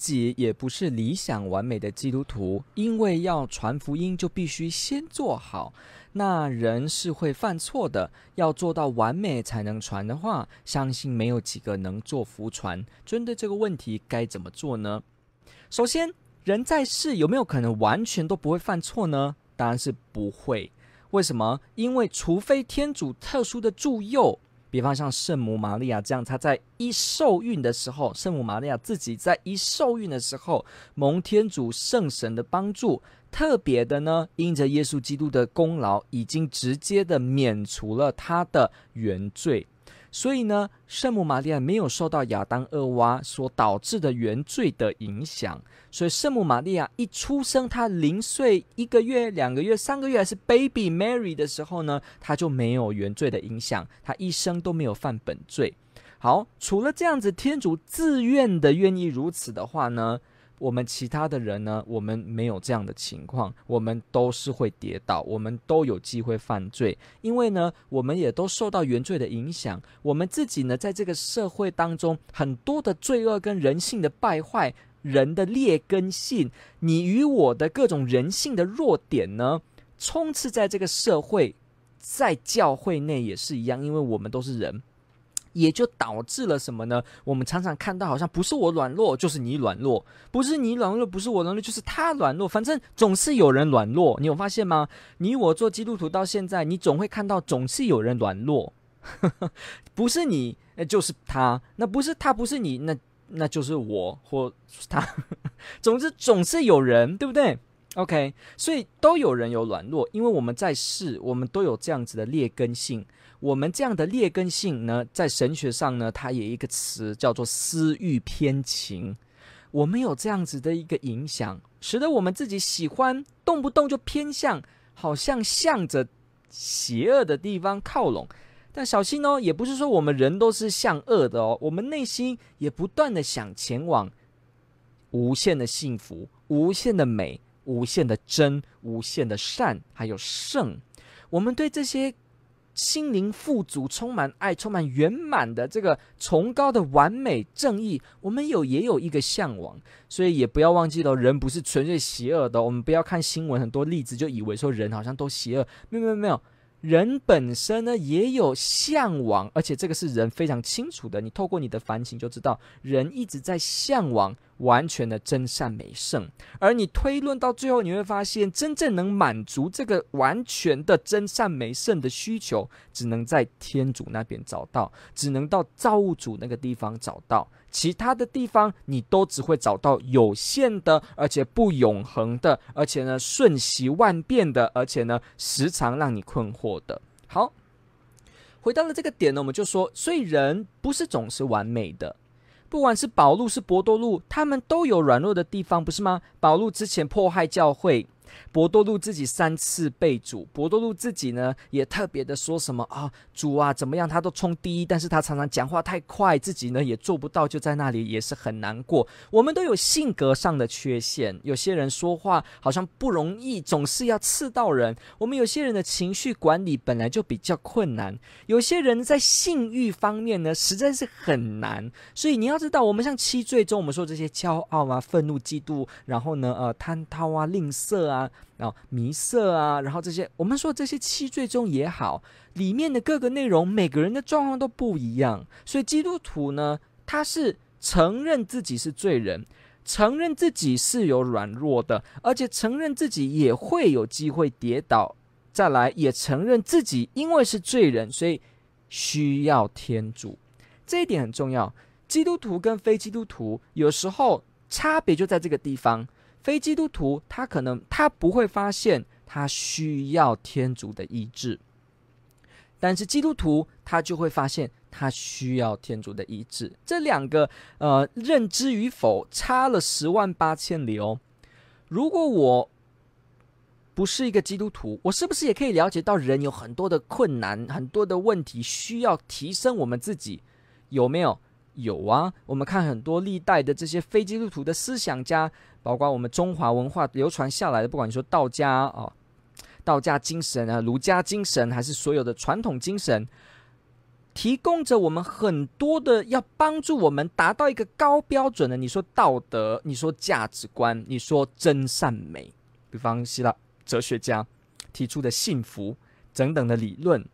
己也不是理想完美的基督徒，因为要传福音就必须先做好。那人是会犯错的，要做到完美才能传的话，相信没有几个能做福传。针对这个问题，该怎么做呢？首先，人在世有没有可能完全都不会犯错呢？当然是不会。为什么？因为除非天主特殊的助佑。比方像圣母玛利亚这样，她在一受孕的时候，圣母玛利亚自己在一受孕的时候，蒙天主圣神的帮助，特别的呢，因着耶稣基督的功劳，已经直接的免除了她的原罪。所以呢，圣母玛利亚没有受到亚当、厄娃所导致的原罪的影响。所以，圣母玛利亚一出生，她零岁一个月、两个月、三个月，还是 baby Mary 的时候呢，她就没有原罪的影响，她一生都没有犯本罪。好，除了这样子，天主自愿的愿意如此的话呢，我们其他的人呢，我们没有这样的情况，我们都是会跌倒，我们都有机会犯罪，因为呢，我们也都受到原罪的影响。我们自己呢，在这个社会当中，很多的罪恶跟人性的败坏，人的劣根性，你与我的各种人性的弱点呢，充斥在这个社会，在教会内也是一样，因为我们都是人。也就导致了什么呢？我们常常看到，好像不是我软弱，就是你软弱；不是你软弱，不是我软弱，就是他软弱。反正总是有人软弱。你有发现吗？你我做基督徒到现在，你总会看到，总是有人软弱。不是你，就是他。那不是他，不是你，那那就是我或是他。总之，总是有人，对不对？OK，所以都有人有软弱，因为我们在世，我们都有这样子的劣根性。我们这样的劣根性呢，在神学上呢，它有一个词叫做私欲偏情。我们有这样子的一个影响，使得我们自己喜欢动不动就偏向，好像向着邪恶的地方靠拢。但小心哦，也不是说我们人都是向恶的哦，我们内心也不断的想前往无限的幸福、无限的美、无限的真、无限的善，还有圣。我们对这些。心灵富足、充满爱、充满圆满的这个崇高的完美正义，我们有也有一个向往，所以也不要忘记了，人不是纯粹邪恶的。我们不要看新闻很多例子就以为说人好像都邪恶，没有没有没有。人本身呢也有向往，而且这个是人非常清楚的。你透过你的反省就知道，人一直在向往完全的真善美圣。而你推论到最后，你会发现，真正能满足这个完全的真善美圣的需求，只能在天主那边找到，只能到造物主那个地方找到。其他的地方，你都只会找到有限的，而且不永恒的，而且呢瞬息万变的，而且呢时常让你困惑的。好，回到了这个点呢，我们就说，所以人不是总是完美的，不管是保禄是博多禄，他们都有软弱的地方，不是吗？保禄之前迫害教会。伯多禄自己三次被主，伯多禄自己呢也特别的说什么啊，主啊怎么样，他都冲第一，但是他常常讲话太快，自己呢也做不到，就在那里也是很难过。我们都有性格上的缺陷，有些人说话好像不容易，总是要刺到人。我们有些人的情绪管理本来就比较困难，有些人在性欲方面呢实在是很难。所以你要知道，我们像七罪中，我们说这些骄傲啊、愤怒、嫉妒，然后呢呃贪滔啊、吝啬啊。然后迷色啊，然后这些我们说这些七罪中也好，里面的各个内容，每个人的状况都不一样。所以基督徒呢，他是承认自己是罪人，承认自己是有软弱的，而且承认自己也会有机会跌倒。再来，也承认自己因为是罪人，所以需要天主。这一点很重要。基督徒跟非基督徒有时候差别就在这个地方。非基督徒，他可能他不会发现他需要天主的医治，但是基督徒他就会发现他需要天主的医治。这两个呃认知与否差了十万八千里哦。如果我不是一个基督徒，我是不是也可以了解到人有很多的困难、很多的问题需要提升我们自己？有没有？有啊。我们看很多历代的这些非基督徒的思想家，包括我们中华文化流传下来的，不管你说道家啊、哦、道家精神啊、儒家精神，还是所有的传统精神，提供着我们很多的要帮助我们达到一个高标准的。你说道德，你说价值观，你说真善美，比方希腊。哲学家提出的幸福等等的理论，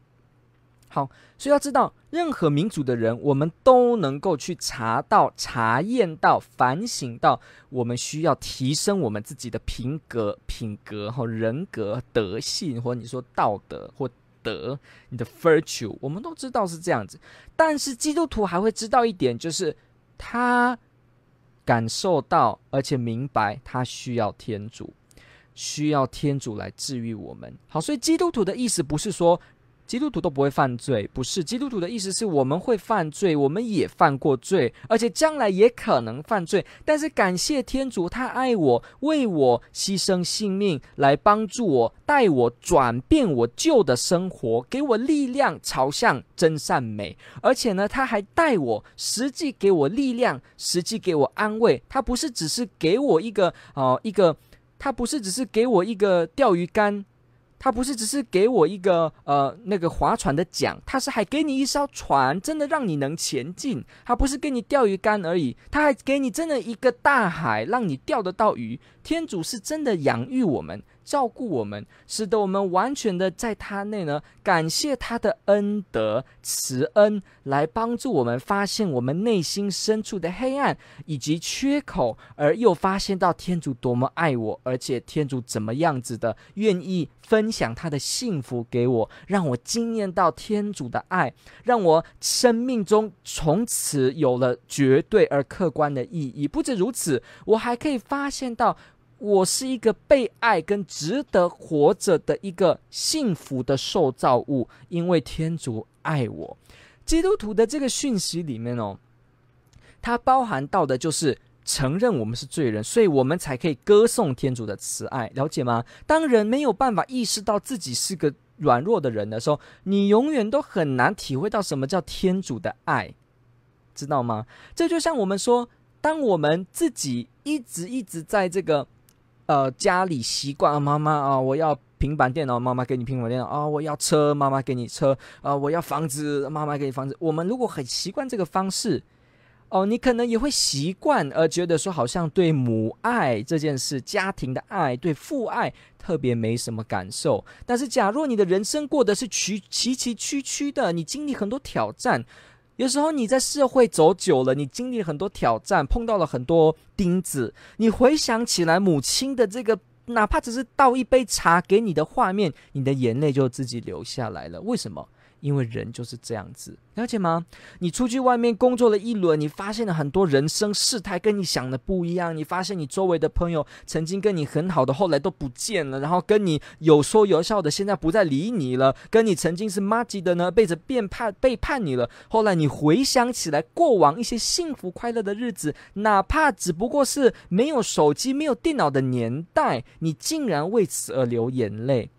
好，所以要知道，任何民族的人，我们都能够去查到、查验到、反省到，我们需要提升我们自己的品格、品格和人格、德性，或者你说道德或德，你的 virtue，我们都知道是这样子。但是基督徒还会知道一点，就是他感受到而且明白，他需要天主。需要天主来治愈我们。好，所以基督徒的意思不是说基督徒都不会犯罪，不是。基督徒的意思是我们会犯罪，我们也犯过罪，而且将来也可能犯罪。但是感谢天主，他爱我，为我牺牲性命来帮助我，带我转变我旧的生活，给我力量，朝向真善美。而且呢，他还带我，实际给我力量，实际给我安慰。他不是只是给我一个哦、呃，一个。他不是只是给我一个钓鱼竿，他不是只是给我一个呃那个划船的桨，他是还给你一艘船，真的让你能前进。他不是给你钓鱼竿而已，他还给你真的一个大海，让你钓得到鱼。天主是真的养育我们。照顾我们，使得我们完全的在他内呢，感谢他的恩德慈恩，来帮助我们发现我们内心深处的黑暗以及缺口，而又发现到天主多么爱我，而且天主怎么样子的愿意分享他的幸福给我，让我惊艳到天主的爱，让我生命中从此有了绝对而客观的意义。不止如此，我还可以发现到。我是一个被爱跟值得活着的一个幸福的受造物，因为天主爱我。基督徒的这个讯息里面哦，它包含到的就是承认我们是罪人，所以我们才可以歌颂天主的慈爱，了解吗？当人没有办法意识到自己是个软弱的人的时候，你永远都很难体会到什么叫天主的爱，知道吗？这就像我们说，当我们自己一直一直在这个。呃，家里习惯啊，妈妈啊，我要平板电脑，妈妈给你平板电脑啊，我要车，妈妈给你车啊，我要房子，妈妈给你房子。我们如果很习惯这个方式，哦，你可能也会习惯而觉得说，好像对母爱这件事、家庭的爱、对父爱特别没什么感受。但是，假若你的人生过得是曲崎崎岖岖的，你经历很多挑战。有时候你在社会走久了，你经历很多挑战，碰到了很多钉子。你回想起来母亲的这个，哪怕只是倒一杯茶给你的画面，你的眼泪就自己流下来了。为什么？因为人就是这样子，了解吗？你出去外面工作了一轮，你发现了很多人生事态跟你想的不一样。你发现你周围的朋友曾经跟你很好的，后来都不见了，然后跟你有说有笑的，现在不再理你了。跟你曾经是麻吉的呢，背着变叛背叛你了。后来你回想起来过往一些幸福快乐的日子，哪怕只不过是没有手机、没有电脑的年代，你竟然为此而流眼泪。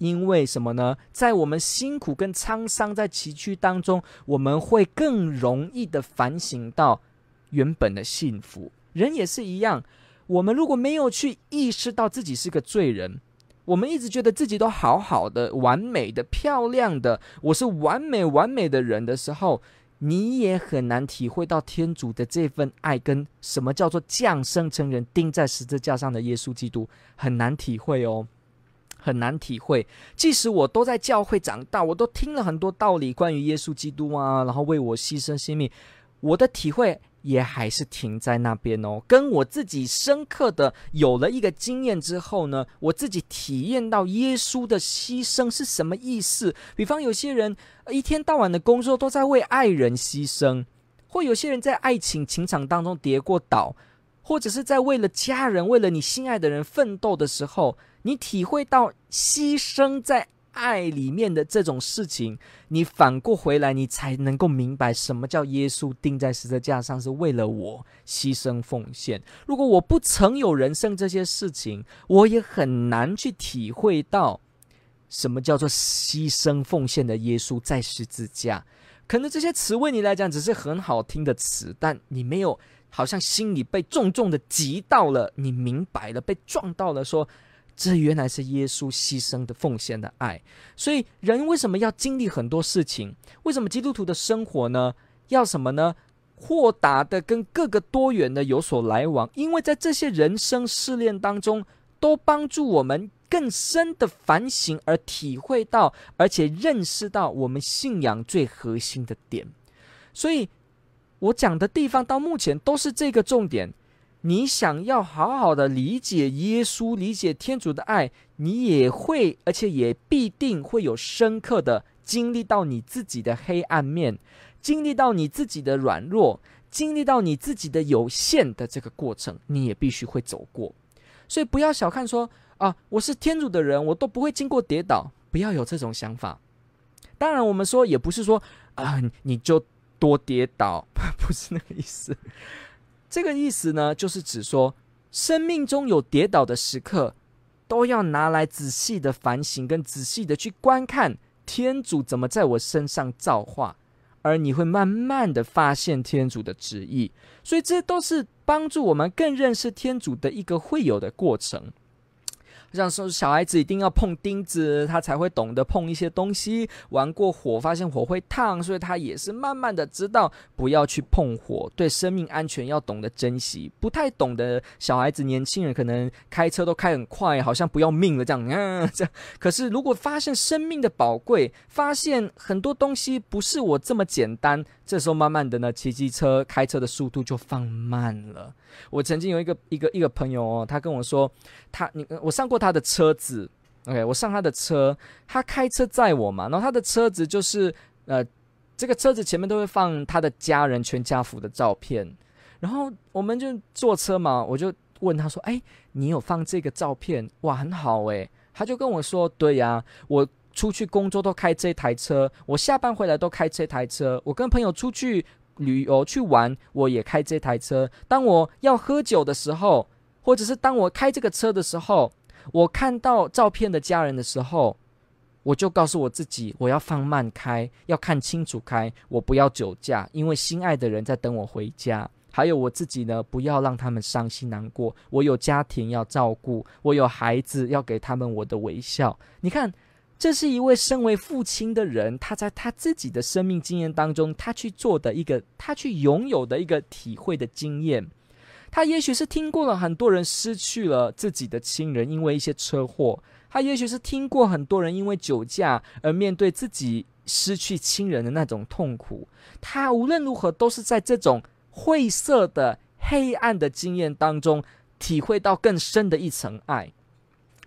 因为什么呢？在我们辛苦跟沧桑在崎岖当中，我们会更容易的反省到原本的幸福。人也是一样，我们如果没有去意识到自己是个罪人，我们一直觉得自己都好好的、完美的、漂亮的，我是完美完美的人的时候，你也很难体会到天主的这份爱跟什么叫做降生成人、钉在十字架上的耶稣基督，很难体会哦。很难体会，即使我都在教会长大，我都听了很多道理，关于耶稣基督啊，然后为我牺牲性命，我的体会也还是停在那边哦。跟我自己深刻的有了一个经验之后呢，我自己体验到耶稣的牺牲是什么意思。比方有些人一天到晚的工作都在为爱人牺牲，或有些人在爱情情场当中跌过倒，或者是在为了家人、为了你心爱的人奋斗的时候。你体会到牺牲在爱里面的这种事情，你反过回来，你才能够明白什么叫耶稣钉在十字架上是为了我牺牲奉献。如果我不曾有人生这些事情，我也很难去体会到什么叫做牺牲奉献的耶稣在十字架。可能这些词为你来讲只是很好听的词，但你没有。好像心里被重重的击到了，你明白了，被撞到了说，这原来是耶稣牺牲的奉献的爱。所以人为什么要经历很多事情？为什么基督徒的生活呢？要什么呢？豁达的跟各个多元的有所来往，因为在这些人生试炼当中，都帮助我们更深的反省，而体会到，而且认识到我们信仰最核心的点。所以。我讲的地方到目前都是这个重点。你想要好好的理解耶稣、理解天主的爱，你也会，而且也必定会有深刻的经历到你自己的黑暗面，经历到你自己的软弱，经历到你自己的有限的这个过程，你也必须会走过。所以不要小看说啊，我是天主的人，我都不会经过跌倒，不要有这种想法。当然，我们说也不是说啊，你就。多跌倒，不是那个意思。这个意思呢，就是指说，生命中有跌倒的时刻，都要拿来仔细的反省，跟仔细的去观看天主怎么在我身上造化，而你会慢慢的发现天主的旨意。所以，这都是帮助我们更认识天主的一个会有的过程。像说小孩子一定要碰钉子，他才会懂得碰一些东西。玩过火，发现火会烫，所以他也是慢慢的知道不要去碰火。对生命安全要懂得珍惜。不太懂的小孩子、年轻人可能开车都开很快，好像不要命了这样。嗯，这样。可是如果发现生命的宝贵，发现很多东西不是我这么简单，这时候慢慢的呢，骑机车、开车的速度就放慢了。我曾经有一个一个一个朋友哦，他跟我说，他你我上过他的车子，OK，我上他的车，他开车载我嘛，然后他的车子就是呃，这个车子前面都会放他的家人全家福的照片，然后我们就坐车嘛，我就问他说，哎，你有放这个照片？哇，很好诶。他就跟我说，对呀，我出去工作都开这台车，我下班回来都开这台车，我跟朋友出去。旅游去玩，我也开这台车。当我要喝酒的时候，或者是当我开这个车的时候，我看到照片的家人的时候，我就告诉我自己，我要放慢开，要看清楚开，我不要酒驾，因为心爱的人在等我回家。还有我自己呢，不要让他们伤心难过。我有家庭要照顾，我有孩子要给他们我的微笑。你看。这是一位身为父亲的人，他在他自己的生命经验当中，他去做的一个，他去拥有的一个体会的经验。他也许是听过了很多人失去了自己的亲人，因为一些车祸；他也许是听过很多人因为酒驾而面对自己失去亲人的那种痛苦。他无论如何都是在这种晦涩的黑暗的经验当中，体会到更深的一层爱。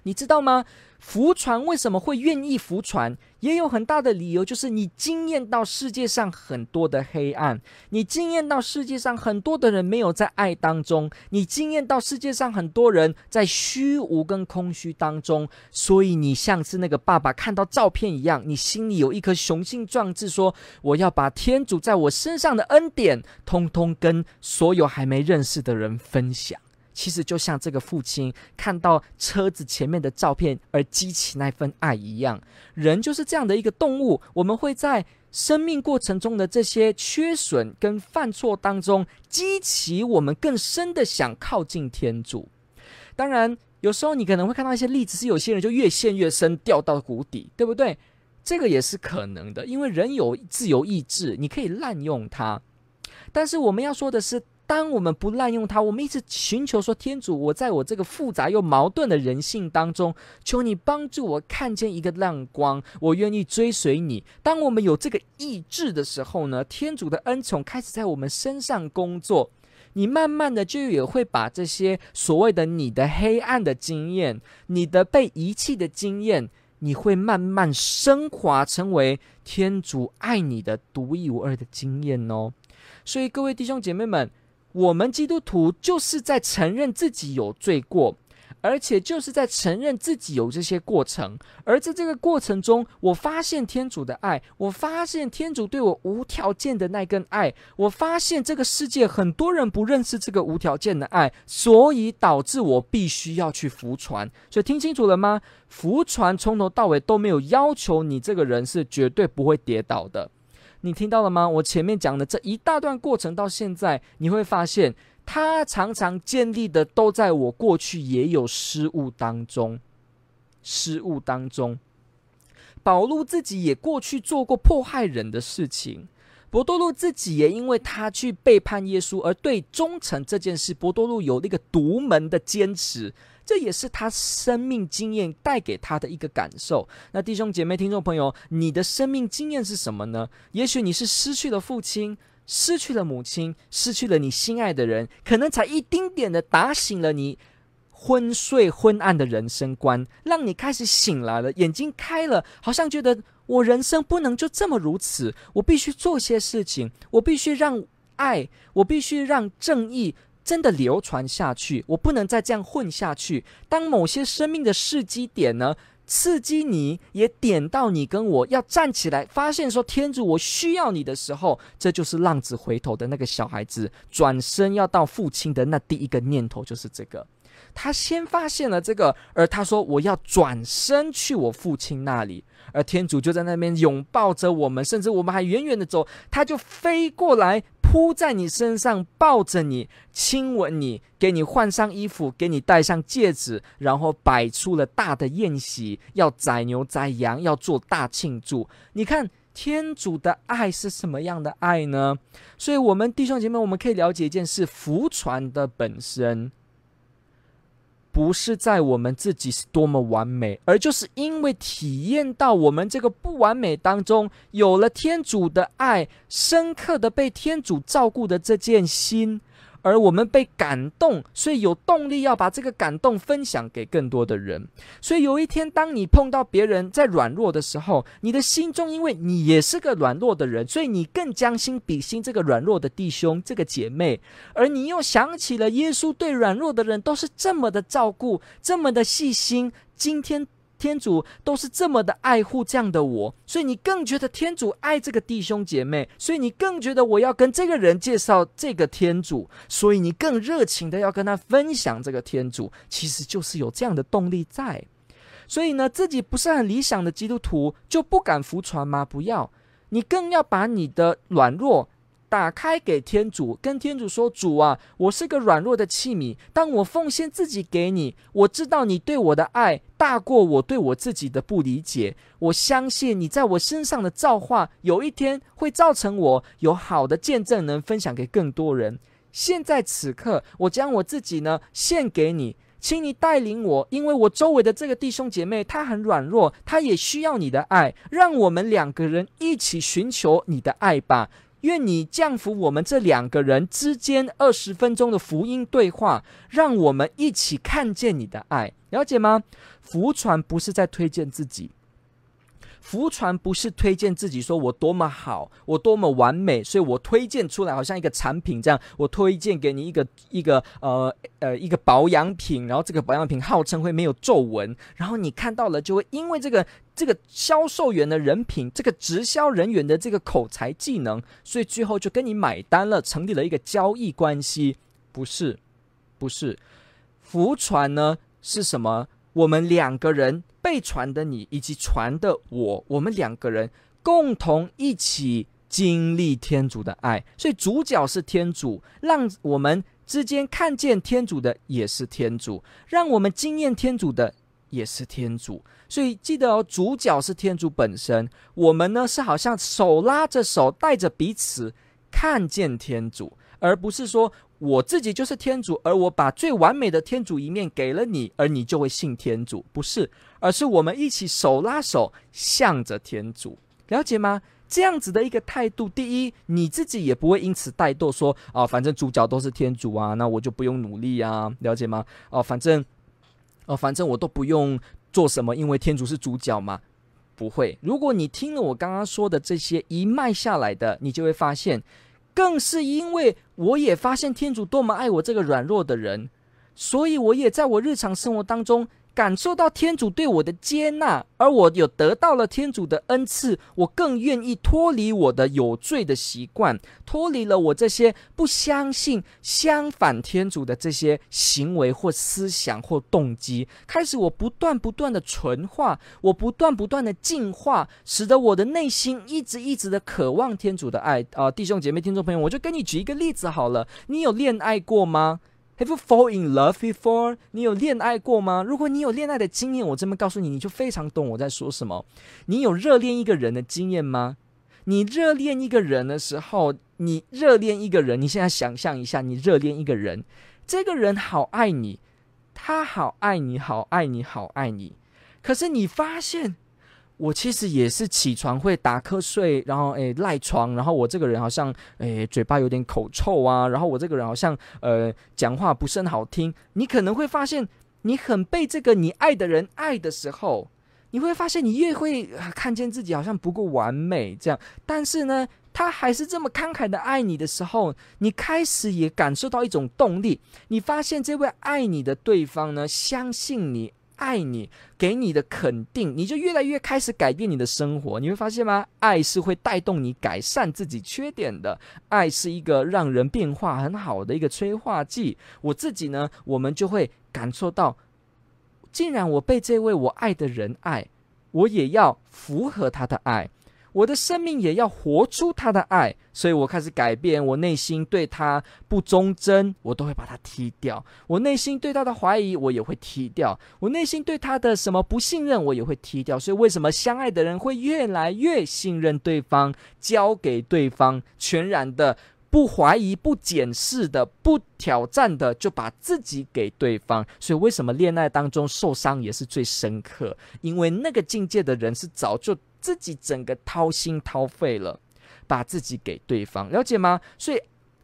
你知道吗？福传为什么会愿意福传？也有很大的理由，就是你惊艳到世界上很多的黑暗，你惊艳到世界上很多的人没有在爱当中，你惊艳到世界上很多人在虚无跟空虚当中，所以你像是那个爸爸看到照片一样，你心里有一颗雄心壮志，说我要把天主在我身上的恩典，通通跟所有还没认识的人分享。其实就像这个父亲看到车子前面的照片而激起那份爱一样，人就是这样的一个动物。我们会在生命过程中的这些缺损跟犯错当中，激起我们更深的想靠近天主。当然，有时候你可能会看到一些例子，是有些人就越陷越深，掉到谷底，对不对？这个也是可能的，因为人有自由意志，你可以滥用它。但是我们要说的是。当我们不滥用它，我们一直寻求说：“天主，我在我这个复杂又矛盾的人性当中，求你帮助我看见一个亮光，我愿意追随你。”当我们有这个意志的时候呢，天主的恩宠开始在我们身上工作，你慢慢的就也会把这些所谓的你的黑暗的经验、你的被遗弃的经验，你会慢慢升华成为天主爱你的独一无二的经验哦。所以各位弟兄姐妹们。我们基督徒就是在承认自己有罪过，而且就是在承认自己有这些过程，而在这个过程中，我发现天主的爱，我发现天主对我无条件的那根爱，我发现这个世界很多人不认识这个无条件的爱，所以导致我必须要去福传。所以听清楚了吗？福传从头到尾都没有要求你这个人是绝对不会跌倒的。你听到了吗？我前面讲的这一大段过程到现在，你会发现。他常常建立的都在我过去也有失误当中，失误当中，保禄自己也过去做过迫害人的事情，伯多禄自己也因为他去背叛耶稣而对忠诚这件事，伯多禄有那个独门的坚持，这也是他生命经验带给他的一个感受。那弟兄姐妹、听众朋友，你的生命经验是什么呢？也许你是失去了父亲。失去了母亲，失去了你心爱的人，可能才一丁点的打醒了你昏睡昏暗的人生观，让你开始醒来了，眼睛开了，好像觉得我人生不能就这么如此，我必须做些事情，我必须让爱，我必须让正义真的流传下去，我不能再这样混下去。当某些生命的刺激点呢，刺激你，也点到你跟我要站起来，发现说天主我需要你的时候，这就是浪子回头的那个小孩子转身要到父亲的那第一个念头，就是这个。他先发现了这个，而他说我要转身去我父亲那里，而天主就在那边拥抱着我们，甚至我们还远远的走，他就飞过来。扑在你身上，抱着你，亲吻你，给你换上衣服，给你戴上戒指，然后摆出了大的宴席，要宰牛宰羊，要做大庆祝。你看天主的爱是什么样的爱呢？所以，我们弟兄姐妹，我们可以了解一件事：福传的本身。不是在我们自己是多么完美，而就是因为体验到我们这个不完美当中，有了天主的爱，深刻的被天主照顾的这件心。而我们被感动，所以有动力要把这个感动分享给更多的人。所以有一天，当你碰到别人在软弱的时候，你的心中因为你也是个软弱的人，所以你更将心比心这个软弱的弟兄、这个姐妹。而你又想起了耶稣对软弱的人都是这么的照顾，这么的细心。今天。天主都是这么的爱护这样的我，所以你更觉得天主爱这个弟兄姐妹，所以你更觉得我要跟这个人介绍这个天主，所以你更热情的要跟他分享这个天主，其实就是有这样的动力在。所以呢，自己不是很理想的基督徒就不敢服传吗？不要，你更要把你的软弱。打开给天主，跟天主说：“主啊，我是个软弱的器皿。当我奉献自己给你，我知道你对我的爱大过我对我自己的不理解。我相信你在我身上的造化，有一天会造成我有好的见证，能分享给更多人。现在此刻，我将我自己呢献给你，请你带领我，因为我周围的这个弟兄姐妹他很软弱，他也需要你的爱。让我们两个人一起寻求你的爱吧。”愿你降服我们这两个人之间二十分钟的福音对话，让我们一起看见你的爱，了解吗？福传不是在推荐自己。福传不是推荐自己，说我多么好，我多么完美，所以我推荐出来，好像一个产品这样，我推荐给你一个一个呃呃一个保养品，然后这个保养品号称会没有皱纹，然后你看到了就会因为这个这个销售员的人品，这个直销人员的这个口才技能，所以最后就跟你买单了，成立了一个交易关系。不是，不是，福传呢是什么？我们两个人。被传的你以及传的我，我们两个人共同一起经历天主的爱，所以主角是天主，让我们之间看见天主的也是天主，让我们经验天主的也是天主。所以记得哦，主角是天主本身，我们呢是好像手拉着手，带着彼此看见天主，而不是说。我自己就是天主，而我把最完美的天主一面给了你，而你就会信天主，不是，而是我们一起手拉手，向着天主，了解吗？这样子的一个态度，第一，你自己也不会因此怠惰，说啊，反正主角都是天主啊，那我就不用努力啊，了解吗？哦、反正，哦、反正我都不用做什么，因为天主是主角吗，不会。如果你听了我刚刚说的这些一脉下来的，你就会发现。更是因为我也发现天主多么爱我这个软弱的人，所以我也在我日常生活当中。感受到天主对我的接纳，而我有得到了天主的恩赐，我更愿意脱离我的有罪的习惯，脱离了我这些不相信、相反天主的这些行为或思想或动机，开始我不断不断的纯化，我不断不断的进化，使得我的内心一直一直的渴望天主的爱。啊、弟兄姐妹、听众朋友，我就跟你举一个例子好了，你有恋爱过吗？Have you fall in love before？你有恋爱过吗？如果你有恋爱的经验，我这么告诉你，你就非常懂我在说什么。你有热恋一个人的经验吗？你热恋一个人的时候，你热恋一个人，你现在想象一下，你热恋一个人，这个人好爱你，他好爱你，好爱你，好爱你。可是你发现。我其实也是起床会打瞌睡，然后诶赖床，然后我这个人好像诶嘴巴有点口臭啊，然后我这个人好像呃讲话不是很好听。你可能会发现，你很被这个你爱的人爱的时候，你会发现你越会看见自己好像不够完美这样。但是呢，他还是这么慷慨的爱你的时候，你开始也感受到一种动力。你发现这位爱你的对方呢，相信你。爱你，给你的肯定，你就越来越开始改变你的生活。你会发现吗？爱是会带动你改善自己缺点的。爱是一个让人变化很好的一个催化剂。我自己呢，我们就会感受到，竟然我被这位我爱的人爱，我也要符合他的爱。我的生命也要活出他的爱，所以我开始改变。我内心对他不忠贞，我都会把他踢掉；我内心对他的怀疑，我也会踢掉；我内心对他的什么不信任，我也会踢掉。所以，为什么相爱的人会越来越信任对方，交给对方，全然的不怀疑、不检视的、不挑战的，就把自己给对方？所以，为什么恋爱当中受伤也是最深刻？因为那个境界的人是早就。自己整个掏心掏肺了，把自己给对方，了解吗？所以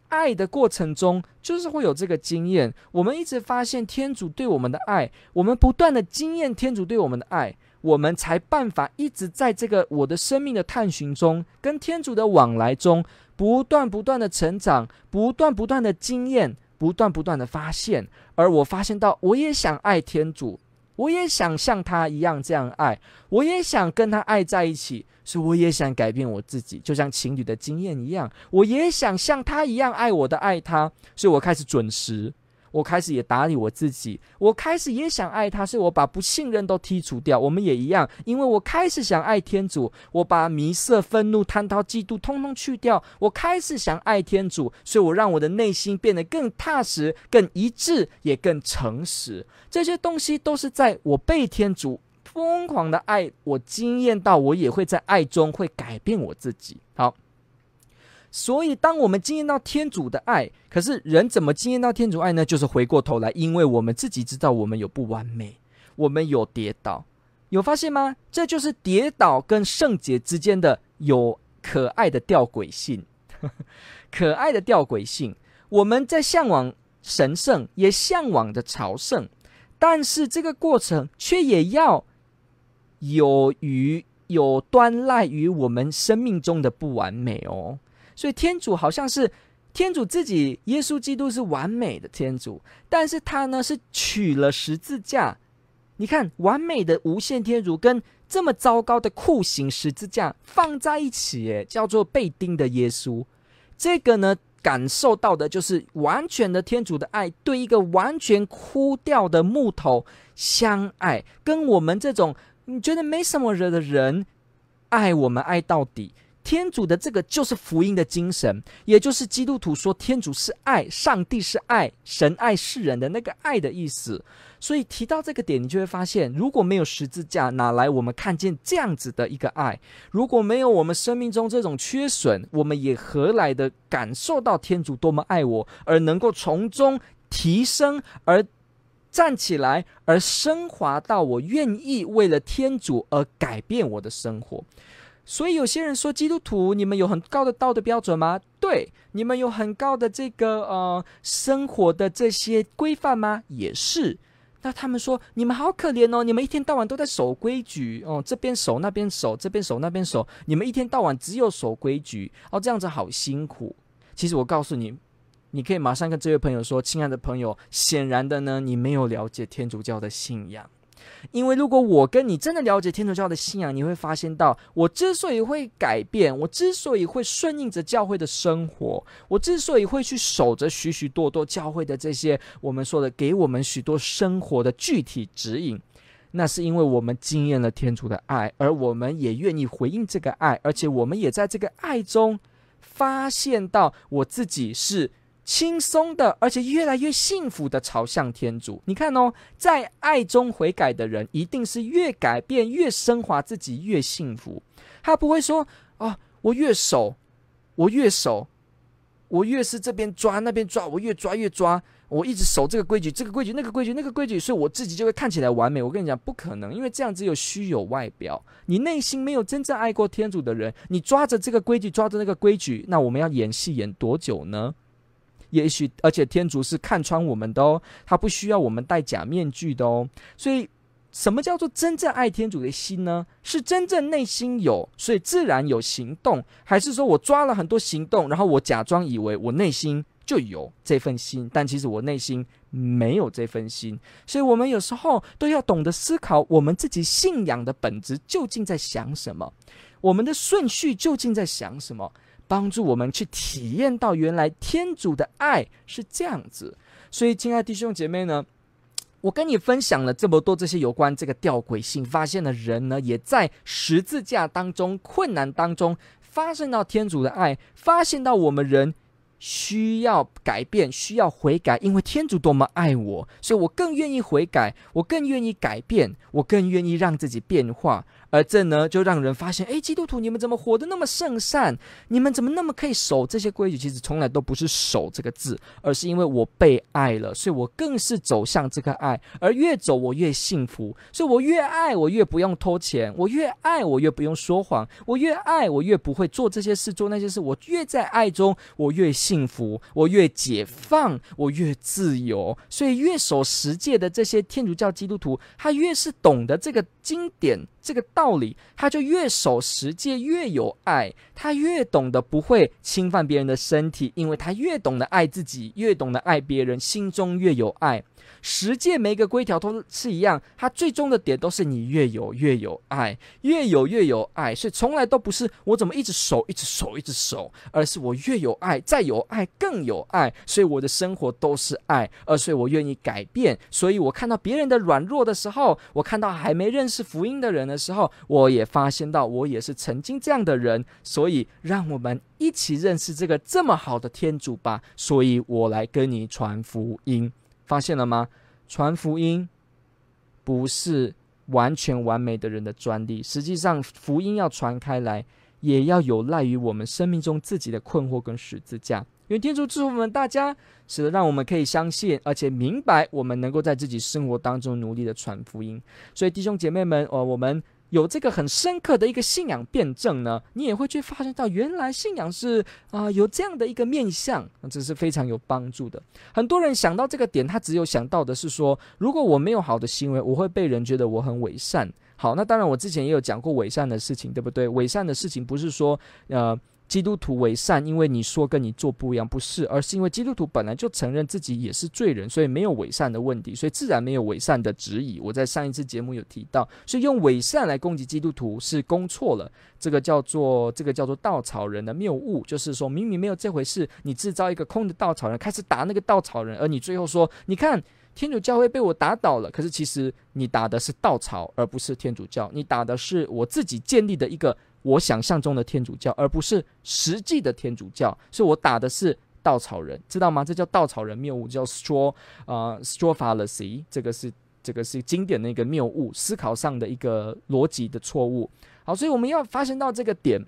爱的过程中，就是会有这个经验。我们一直发现天主对我们的爱，我们不断的经验天主对我们的爱，我们才办法一直在这个我的生命的探寻中，跟天主的往来中，不断不断的成长，不断不断的经验，不断不断的发现。而我发现到，我也想爱天主。我也想像他一样这样爱，我也想跟他爱在一起，所以我也想改变我自己，就像情侣的经验一样，我也想像他一样爱我的爱他，所以我开始准时。我开始也打理我自己，我开始也想爱他，所以我把不信任都剔除掉。我们也一样，因为我开始想爱天主，我把迷色、愤怒、贪逃、嫉妒通通去掉。我开始想爱天主，所以我让我的内心变得更踏实、更一致，也更诚实。这些东西都是在我被天主疯狂的爱，我惊艳到，我也会在爱中会改变我自己。好。所以，当我们经验到天主的爱，可是人怎么经验到天主爱呢？就是回过头来，因为我们自己知道我们有不完美，我们有跌倒，有发现吗？这就是跌倒跟圣洁之间的有可爱的吊诡性，可爱的吊诡性。我们在向往神圣，也向往着朝圣，但是这个过程却也要有于有端赖于我们生命中的不完美哦。所以天主好像是天主自己，耶稣基督是完美的天主，但是他呢是取了十字架。你看，完美的无限天主跟这么糟糕的酷刑十字架放在一起，诶，叫做被钉的耶稣。这个呢，感受到的就是完全的天主的爱，对一个完全枯掉的木头相爱，跟我们这种你觉得没什么人的人爱我们爱到底。天主的这个就是福音的精神，也就是基督徒说天主是爱，上帝是爱，神爱世人的那个爱的意思。所以提到这个点，你就会发现，如果没有十字架，哪来我们看见这样子的一个爱？如果没有我们生命中这种缺损，我们也何来的感受到天主多么爱我，而能够从中提升，而站起来，而升华到我愿意为了天主而改变我的生活。所以有些人说，基督徒，你们有很高的道德标准吗？对，你们有很高的这个呃生活的这些规范吗？也是。那他们说，你们好可怜哦，你们一天到晚都在守规矩哦，这边守那边守，这边守那边守，你们一天到晚只有守规矩哦，这样子好辛苦。其实我告诉你，你可以马上跟这位朋友说：“亲爱的朋友，显然的呢，你没有了解天主教的信仰。因为如果我跟你真的了解天主教的信仰，你会发现到，我之所以会改变，我之所以会顺应着教会的生活，我之所以会去守着许许多多教会的这些我们说的给我们许多生活的具体指引，那是因为我们经验了天主的爱，而我们也愿意回应这个爱，而且我们也在这个爱中发现到我自己是。”轻松的，而且越来越幸福的朝向天主。你看哦，在爱中悔改的人，一定是越改变、越升华自己，越幸福。他不会说啊，我越守，我越守，我越是这边抓那边抓，我越抓越抓，我一直守这个规矩、这个规矩、那个规矩、那个规矩，所以我自己就会看起来完美。我跟你讲，不可能，因为这样只有虚有外表，你内心没有真正爱过天主的人，你抓着这个规矩，抓着那个规矩，那我们要演戏演多久呢？也许，而且天主是看穿我们的哦，他不需要我们戴假面具的哦。所以，什么叫做真正爱天主的心呢？是真正内心有，所以自然有行动，还是说我抓了很多行动，然后我假装以为我内心就有这份心，但其实我内心没有这份心。所以，我们有时候都要懂得思考，我们自己信仰的本质究竟在想什么，我们的顺序究竟在想什么。帮助我们去体验到原来天主的爱是这样子，所以亲爱弟兄姐妹呢，我跟你分享了这么多这些有关这个吊诡性，发现的人呢也在十字架当中困难当中发现到天主的爱，发现到我们人需要改变，需要悔改，因为天主多么爱我，所以我更愿意悔改，我更愿意改变，我更愿意让自己变化。而这呢，就让人发现，诶，基督徒，你们怎么活得那么圣善？你们怎么那么可以守这些规矩？其实从来都不是“守”这个字，而是因为我被爱了，所以我更是走向这个爱。而越走，我越幸福。所以我越爱，我越不用偷钱；我越爱，我越不用说谎；我越爱，我越不会做这些事、做那些事。我越在爱中，我越幸幸福，我越解放，我越自由。所以，越守十诫的这些天主教基督徒，他越是懂得这个经典。这个道理，他就越守十诫越有爱，他越懂得不会侵犯别人的身体，因为他越懂得爱自己，越懂得爱别人，心中越有爱。十诫每个规条都是一样，它最终的点都是你越有越有爱，越有越有爱，所以从来都不是我怎么一直守一直守一直守，而是我越有爱，再有爱更有爱，所以我的生活都是爱，而所以我愿意改变，所以我看到别人的软弱的时候，我看到还没认识福音的人的时候，我也发现到我也是曾经这样的人，所以让我们一起认识这个这么好的天主吧，所以我来跟你传福音。发现了吗？传福音不是完全完美的人的专利。实际上，福音要传开来，也要有赖于我们生命中自己的困惑跟十字架。因为天主祝福我们大家，使得让我们可以相信，而且明白，我们能够在自己生活当中努力的传福音。所以，弟兄姐妹们，呃，我们。有这个很深刻的一个信仰辩证呢，你也会去发现到，原来信仰是啊、有这样的一个面向，这是非常有帮助的。很多人想到这个点，他只有想到的是说，如果我没有好的行为，我会被人觉得我很伪善。好，那当然我之前也有讲过伪善的事情，对不对？伪善的事情不是说呃。基督徒伪善，因为你说跟你做不一样，不是，而是因为基督徒本来就承认自己也是罪人，所以没有伪善的问题，所以自然没有伪善的质疑。我在上一次节目有提到，所以用伪善来攻击基督徒是攻错了，这个叫做这个叫做稻草人的谬误，就是说明明没有这回事，你制造一个空的稻草人，开始打那个稻草人，而你最后说，你看天主教会被我打倒了，可是其实你打的是稻草，而不是天主教，你打的是我自己建立的一个。我想象中的天主教，而不是实际的天主教，是我打的是稻草人，知道吗？这叫稻草人谬误，叫 straw 啊、straw fallacy，这个是这个是经典的一个谬误，思考上的一个逻辑的错误。好，所以我们要发现到这个点，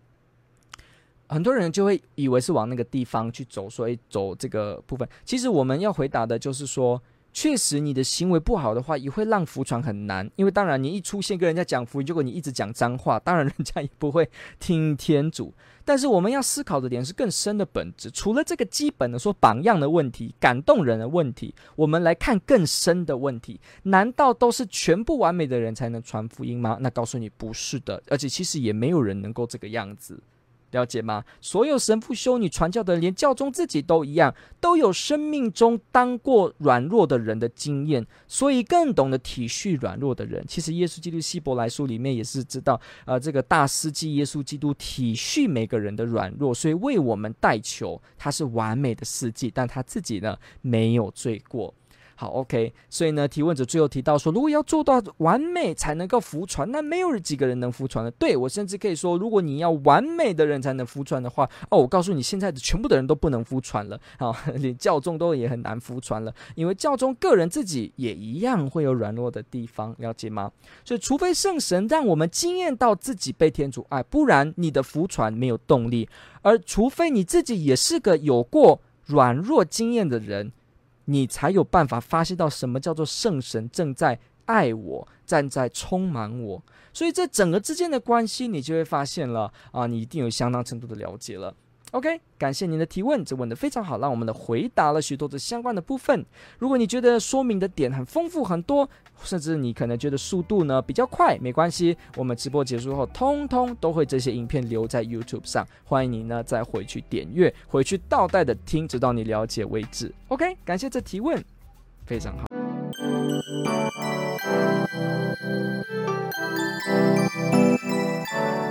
很多人就会以为是往那个地方去走，所以走这个部分。其实我们要回答的就是说。确实，你的行为不好的话，也会让福传很难。因为当然，你一出现跟人家讲福音，结果你一直讲脏话，当然人家也不会听天主。但是我们要思考的点是更深的本质。除了这个基本的说榜样的问题、感动人的问题，我们来看更深的问题。难道都是全部完美的人才能传福音吗？那告诉你不是的，而且其实也没有人能够这个样子。了解吗？所有神父、修女、传教的，连教宗自己都一样，都有生命中当过软弱的人的经验，所以更懂得体恤软弱的人。其实，耶稣基督希伯来书里面也是知道，呃，这个大司祭耶稣基督体恤每个人的软弱，所以为我们代求。他是完美的司祭，但他自己呢，没有罪过。好，OK，所以呢，提问者最后提到说，如果要做到完美才能够服传，那没有几个人能服传的。对，我甚至可以说，如果你要完美的人才能服传的话，哦，我告诉你，现在的全部的人都不能服传了，好，连教宗都也很难服传了，因为教宗个人自己也一样会有软弱的地方，了解吗？所以，除非圣神让我们经验到自己被天主爱，不然你的服传没有动力。而除非你自己也是个有过软弱经验的人。你才有办法发现到什么叫做圣神正在爱我，正在充满我，所以这整个之间的关系，你就会发现了啊，你一定有相当程度的了解了。OK，感谢您的提问，这问得非常好，让我们的回答了许多的相关的部分。如果你觉得说明的点很丰富很多，甚至你可能觉得速度呢比较快，没关系，我们直播结束后，通通都会这些影片留在 YouTube 上，欢迎你呢再回去点阅，回去倒带的听，直到你了解为止。OK，感谢这提问，非常好。